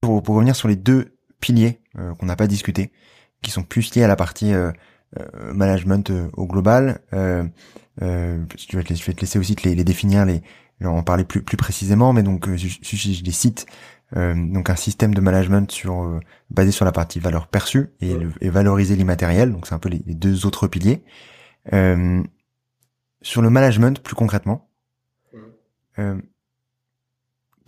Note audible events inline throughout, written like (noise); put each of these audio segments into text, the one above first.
Pour, pour revenir sur les deux piliers euh, qu'on n'a pas discuté, qui sont plus liés à la partie euh, euh, management au global, vas te, je vais te laisser aussi te les, les définir, les, en parler plus, plus précisément, mais donc je, je les cite. donc un système de management sur basé sur la partie valeur perçue et, et valoriser l'immatériel, donc c'est un peu les, les, deux autres piliers. sur le management plus concrètement,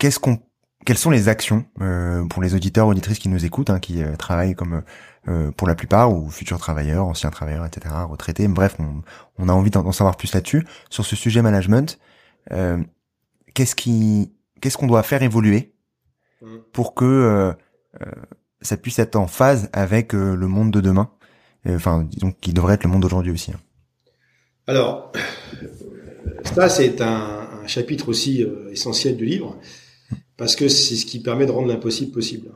qu'est-ce qu'on quelles sont les actions euh, pour les auditeurs auditrices qui nous écoutent, hein, qui euh, travaillent comme euh, pour la plupart ou futurs travailleurs, anciens travailleurs, etc., retraités. Bref, on, on a envie d'en savoir plus là-dessus sur ce sujet management. qu'est-ce qui, qu'est-ce qu'on doit faire évoluer mmh. pour que ça puisse être en phase avec le monde de demain, enfin, disons qui devrait être le monde d'aujourd'hui aussi. Hein. Alors, ça c'est un, un, chapitre aussi essentiel du livre parce que c'est ce qui permet de rendre l'impossible possible.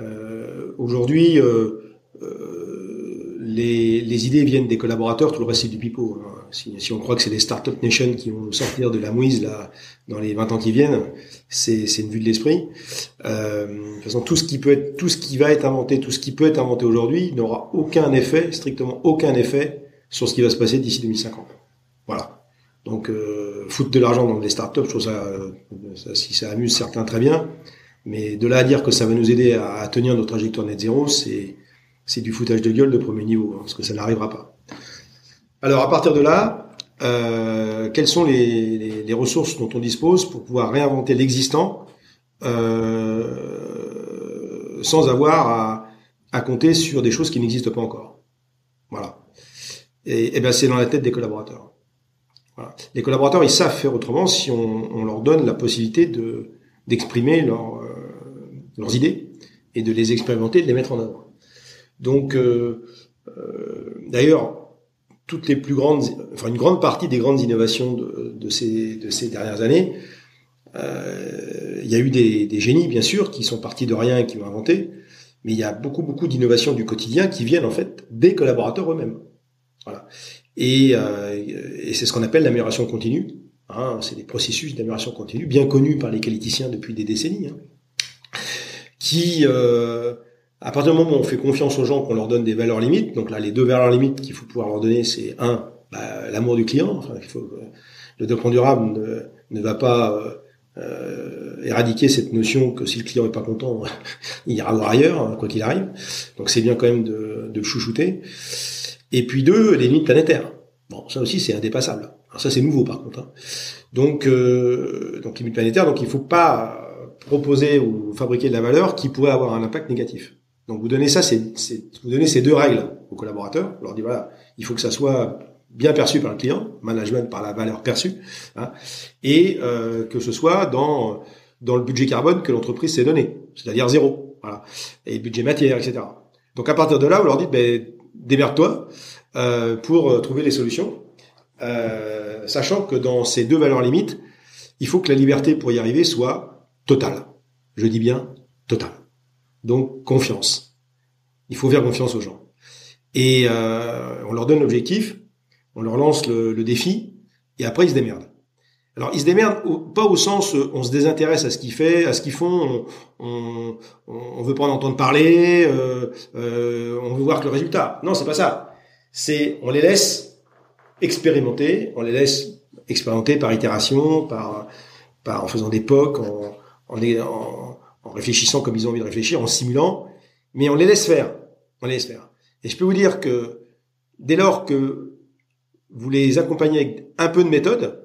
Euh, Aujourd'hui, euh, euh, les, les, idées viennent des collaborateurs, tout le reste c'est du pipeau. Hein. Si, si, on croit que c'est les startup nations qui vont sortir de la mouise là dans les 20 ans qui viennent, c'est une vue de l'esprit. Euh, de toute façon, tout ce qui peut être, tout ce qui va être inventé, tout ce qui peut être inventé aujourd'hui n'aura aucun effet, strictement aucun effet sur ce qui va se passer d'ici 2050. Voilà. Donc, euh, foutre de l'argent dans des startups, je trouve ça, ça, si ça amuse certains, très bien. Mais de là à dire que ça va nous aider à, tenir notre trajectoire net zéro, c'est c'est du foutage de gueule de premier niveau, hein, parce que ça n'arrivera pas. Alors, à partir de là, euh, quelles sont les, les, les, ressources dont on dispose pour pouvoir réinventer l'existant euh, sans avoir à, à compter sur des choses qui n'existent pas encore? Voilà. Et, et ben c'est dans la tête des collaborateurs. Les collaborateurs, ils savent faire autrement si on, leur donne la possibilité de d'exprimer euh, leurs idées et de les expérimenter, de les mettre en œuvre. Donc, euh, euh, d'ailleurs, toutes les plus grandes, enfin une grande partie des grandes innovations de, ces de ces dernières années, il y a eu des, des, génies bien sûr qui sont partis de rien et qui ont inventé, mais il y a beaucoup beaucoup d'innovations du quotidien qui viennent en fait des collaborateurs eux-mêmes. Voilà. Et, euh, et c'est ce qu'on appelle l'amélioration continue. Hein, c'est des processus d'amélioration continue bien connus par les qualiticiens depuis des décennies, hein, qui, euh, à partir du moment où on fait confiance aux gens, qu'on leur donne des valeurs limites, donc là les deux valeurs limites qu'il faut pouvoir leur donner, c'est un, bah, l'amour du client. Enfin, il faut, le développement durable ne, ne va pas euh, éradiquer cette notion que si le client est pas content, (laughs) il ira voir ailleurs, quoi qu'il arrive. Donc c'est bien quand même de, de chouchouter. Et puis deux, les limites planétaires. Bon, ça aussi c'est indépassable. Alors ça c'est nouveau par contre. Hein. Donc, euh, donc limites planétaires. Donc il faut pas proposer ou fabriquer de la valeur qui pourrait avoir un impact négatif. Donc vous donnez ça, c'est vous donnez ces deux règles aux collaborateurs. Vous leur dites voilà, il faut que ça soit bien perçu par le client, management par la valeur perçue, hein, et euh, que ce soit dans dans le budget carbone que l'entreprise s'est donné, c'est-à-dire zéro, voilà, et budget matière, etc. Donc à partir de là, vous leur dites ben démerde-toi euh, pour euh, trouver les solutions, euh, sachant que dans ces deux valeurs limites, il faut que la liberté pour y arriver soit totale. Je dis bien totale. Donc confiance. Il faut faire confiance aux gens. Et on leur donne l'objectif, on leur lance le, le, défi, et après ils se démerdent. Alors ils se démerdent pas au sens on se désintéresse à ce qu'ils fait, à ce qu'ils font, on, on, on, veut pas en entendre parler, euh, euh, on veut voir que le résultat. Non, c'est pas ça c'est on les laisse expérimenter, on les laisse expérimenter par itération, par, par en faisant des POC, en, en, en, réfléchissant comme ils ont envie de réfléchir, en simulant, mais on les laisse faire, on les laisse faire. Et je peux vous dire que dès lors que vous les accompagnez avec un peu de méthode,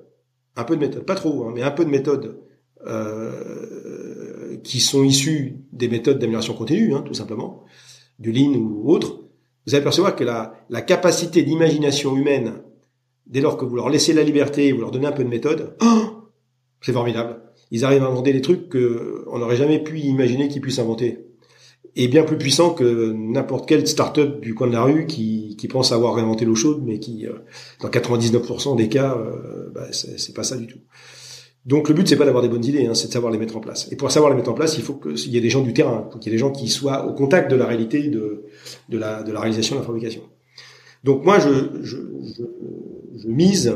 un peu de méthode, pas trop, hein, mais un peu de méthode euh, qui sont issues des méthodes d'amélioration continue, hein, tout simplement, du Lean ou autre, vous allez percevoir que la, capacité d'imagination humaine, dès lors que vous leur laissez la liberté vous leur donnez un peu de méthode, (gasps) oh, c'est formidable. Ils arrivent à inventer des trucs qu'on n'aurait jamais pu imaginer qu'ils puissent inventer. Et bien plus puissant que n'importe quelle start-up du coin de la rue qui, qui pense avoir réinventé l'eau chaude, mais qui, euh, dans 99% des cas, euh, bah, c'est pas ça du tout. Donc le but c'est pas d'avoir des bonnes idées, hein, c'est de savoir les mettre en place. Et pour savoir les mettre en place, il faut qu'il y ait des gens du terrain, qu'il y ait des gens qui soient au contact de la réalité de, de, la, de la réalisation de la fabrication. Donc moi je, je, je, je mise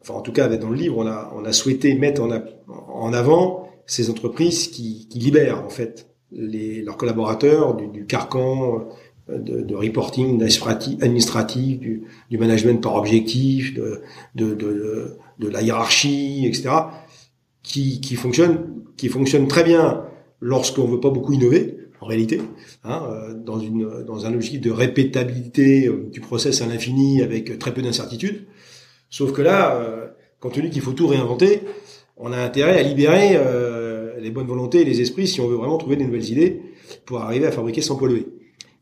enfin en tout cas dans le livre, on a, on a souhaité mettre en, en avant ces entreprises qui, qui libèrent en fait les, leurs collaborateurs du, du carcan euh, de, de reporting administratif, du, du, management par objectif, de, de, de, de la hiérarchie, etc., qui, qui fonctionne, qui fonctionne très bien lorsqu'on veut pas beaucoup innover, en réalité, hein, euh, dans, une, dans un objectif de répétabilité euh, du process à l'infini avec très peu d'incertitudes. Sauf que là, euh, compte tenu qu'il faut tout réinventer, on a intérêt à libérer les bonnes volontés et les esprits si on veut vraiment trouver des nouvelles idées pour arriver à fabriquer sans polluer.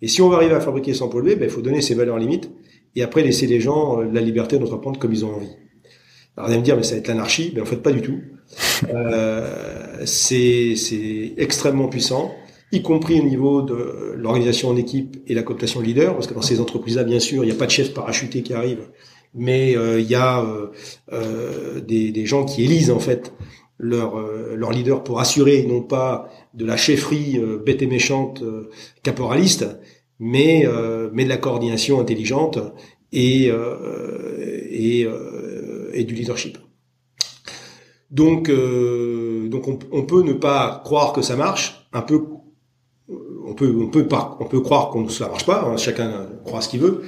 Et si on veut arriver à fabriquer sans polluer, ben, il faut donner ses valeurs limites et après laisser les gens la liberté d'entreprendre comme ils ont envie. Alors vous allez me dire, mais ça va être l'anarchie. Ben, en fait, pas du tout. Euh, c'est extrêmement puissant y compris au niveau de l'organisation en équipe et la cooptation leader, parce que dans ces entreprises-là, bien sûr, il n'y a pas de chef parachuté qui arrive, mais euh, il y a euh, euh, des, gens qui élisent en fait leur, leur leader pour assurer non pas de la chefferie bête et méchante caporaliste, mais, mais de la coordination intelligente et, et, et du leadership. Donc, donc on, peut ne pas croire que ça marche, un peu on peut, on peut pas, on peut croire qu'on ça marche pas. Hein, chacun croit ce qu'il veut.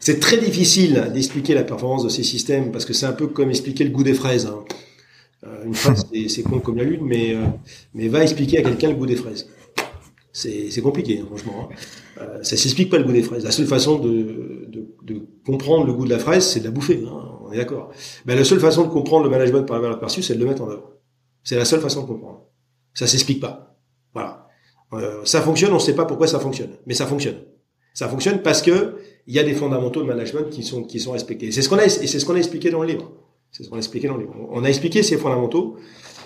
C'est très difficile d'expliquer la performance de ces systèmes parce que c'est un peu comme expliquer le goût des fraises. Hein. Euh, une phrase, c'est con comme la lune, mais euh, mais va expliquer à quelqu'un le goût des fraises. C'est compliqué, hein, franchement. Hein. Euh, ça s'explique pas le goût des fraises. La seule façon de, de, de comprendre le goût de la fraise, c'est de la bouffer. Hein, on est d'accord. Ben, la seule façon de comprendre le management par la valeur perçue, c'est de le mettre en œuvre. C'est la seule façon de comprendre. Ça s'explique pas. Voilà. Euh, ça fonctionne, on ne sait pas pourquoi ça fonctionne, mais ça fonctionne. Ça fonctionne parce que il y a des fondamentaux de management qui sont qui sont respectés. C'est ce qu'on a et c'est ce qu'on a expliqué dans le livre. C'est ce qu'on a expliqué dans le livre. On a expliqué ces fondamentaux.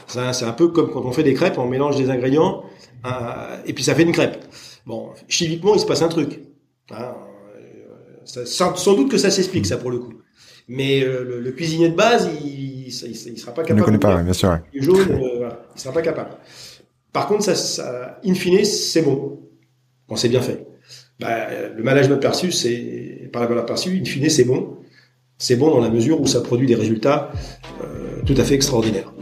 C'est un peu comme quand on fait des crêpes, on mélange des ingrédients euh, et puis ça fait une crêpe. Bon, chimiquement, il se passe un truc. Hein, euh, sans, doute que ça s'explique, ça pour le coup. Mais le, cuisinier de base, il, il, sera pas capable. ne connaît pas, bien sûr. Jaune, il sera pas capable. Par contre, ça, ça in fine, c'est bon. Quand c'est bien fait. Bah, le management perçu, c'est par la valeur perçue, in fine, c'est bon. C'est bon dans la mesure où ça produit des résultats euh, tout à fait extraordinaires.